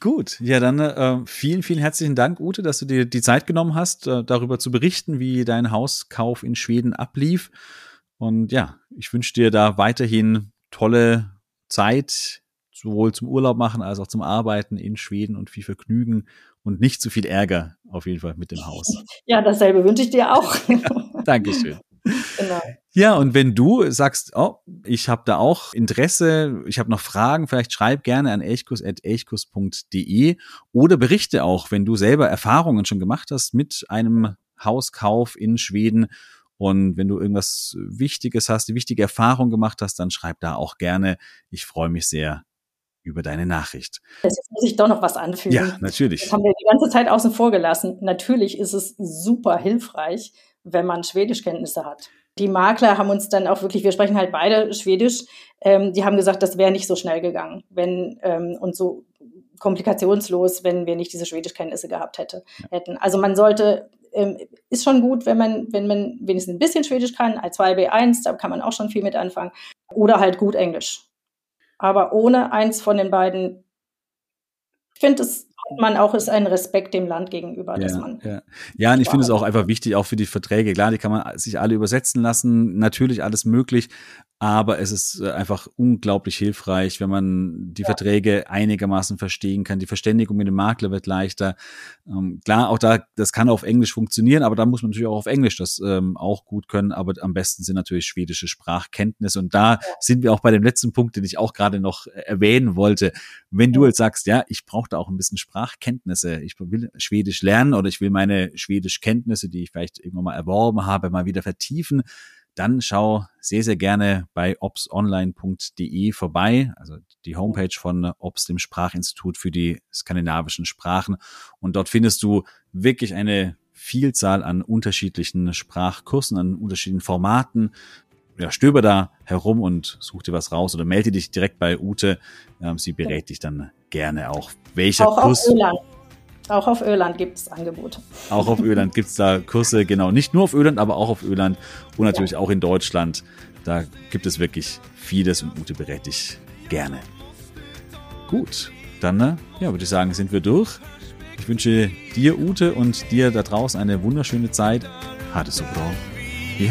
Gut, ja, dann äh, vielen, vielen herzlichen Dank, Ute, dass du dir die Zeit genommen hast, äh, darüber zu berichten, wie dein Hauskauf in Schweden ablief. Und ja, ich wünsche dir da weiterhin tolle Zeit, sowohl zum Urlaub machen als auch zum Arbeiten in Schweden und viel Vergnügen und nicht zu viel Ärger auf jeden Fall mit dem Haus. Ja, dasselbe wünsche ich dir auch. ja, Dankeschön. Genau. Ja, und wenn du sagst, oh, ich habe da auch Interesse, ich habe noch Fragen, vielleicht schreib gerne an elchkus.elchkus.de oder berichte auch, wenn du selber Erfahrungen schon gemacht hast mit einem Hauskauf in Schweden und wenn du irgendwas Wichtiges hast, die wichtige Erfahrung gemacht hast, dann schreib da auch gerne. Ich freue mich sehr über deine Nachricht. Jetzt muss ich doch noch was anfügen. Ja, natürlich. Das haben wir die ganze Zeit außen vor gelassen. Natürlich ist es super hilfreich, wenn man Schwedischkenntnisse hat. Die Makler haben uns dann auch wirklich, wir sprechen halt beide Schwedisch, ähm, die haben gesagt, das wäre nicht so schnell gegangen, wenn ähm, und so komplikationslos, wenn wir nicht diese Schwedischkenntnisse gehabt hätte, ja. hätten. Also man sollte, ähm, ist schon gut, wenn man, wenn man wenigstens ein bisschen Schwedisch kann, A2, B1, da kann man auch schon viel mit anfangen. Oder halt gut Englisch. Aber ohne eins von den beiden, ich finde es man auch ist ein Respekt dem Land gegenüber, ja, dass man. Ja, ja und ich finde es auch einfach wichtig, auch für die Verträge. Klar, die kann man sich alle übersetzen lassen, natürlich alles möglich, aber es ist äh, einfach unglaublich hilfreich, wenn man die ja. Verträge einigermaßen verstehen kann. Die Verständigung mit dem Makler wird leichter. Ähm, klar, auch da, das kann auf Englisch funktionieren, aber da muss man natürlich auch auf Englisch das ähm, auch gut können. Aber am besten sind natürlich schwedische Sprachkenntnisse. Und da ja. sind wir auch bei dem letzten Punkt, den ich auch gerade noch äh, erwähnen wollte. Wenn du jetzt sagst, ja, ich brauche da auch ein bisschen Sprachkenntnisse, ich will Schwedisch lernen oder ich will meine Schwedischkenntnisse, die ich vielleicht irgendwann mal erworben habe, mal wieder vertiefen, dann schau sehr, sehr gerne bei opsonline.de vorbei, also die Homepage von Ops, dem Sprachinstitut für die skandinavischen Sprachen. Und dort findest du wirklich eine Vielzahl an unterschiedlichen Sprachkursen, an unterschiedlichen Formaten. Ja, stöber da herum und such dir was raus oder melde dich direkt bei Ute. Ähm, sie berät dich dann gerne auch. Welcher auch Kurs? Auch auf Öland gibt es Angebote. Auch auf Öland gibt es da Kurse, genau. Nicht nur auf Öland, aber auch auf Öland und natürlich ja. auch in Deutschland. Da gibt es wirklich vieles und Ute berät dich gerne. Gut, dann äh, ja, würde ich sagen, sind wir durch. Ich wünsche dir, Ute, und dir da draußen eine wunderschöne Zeit. Hatte so bra. Vi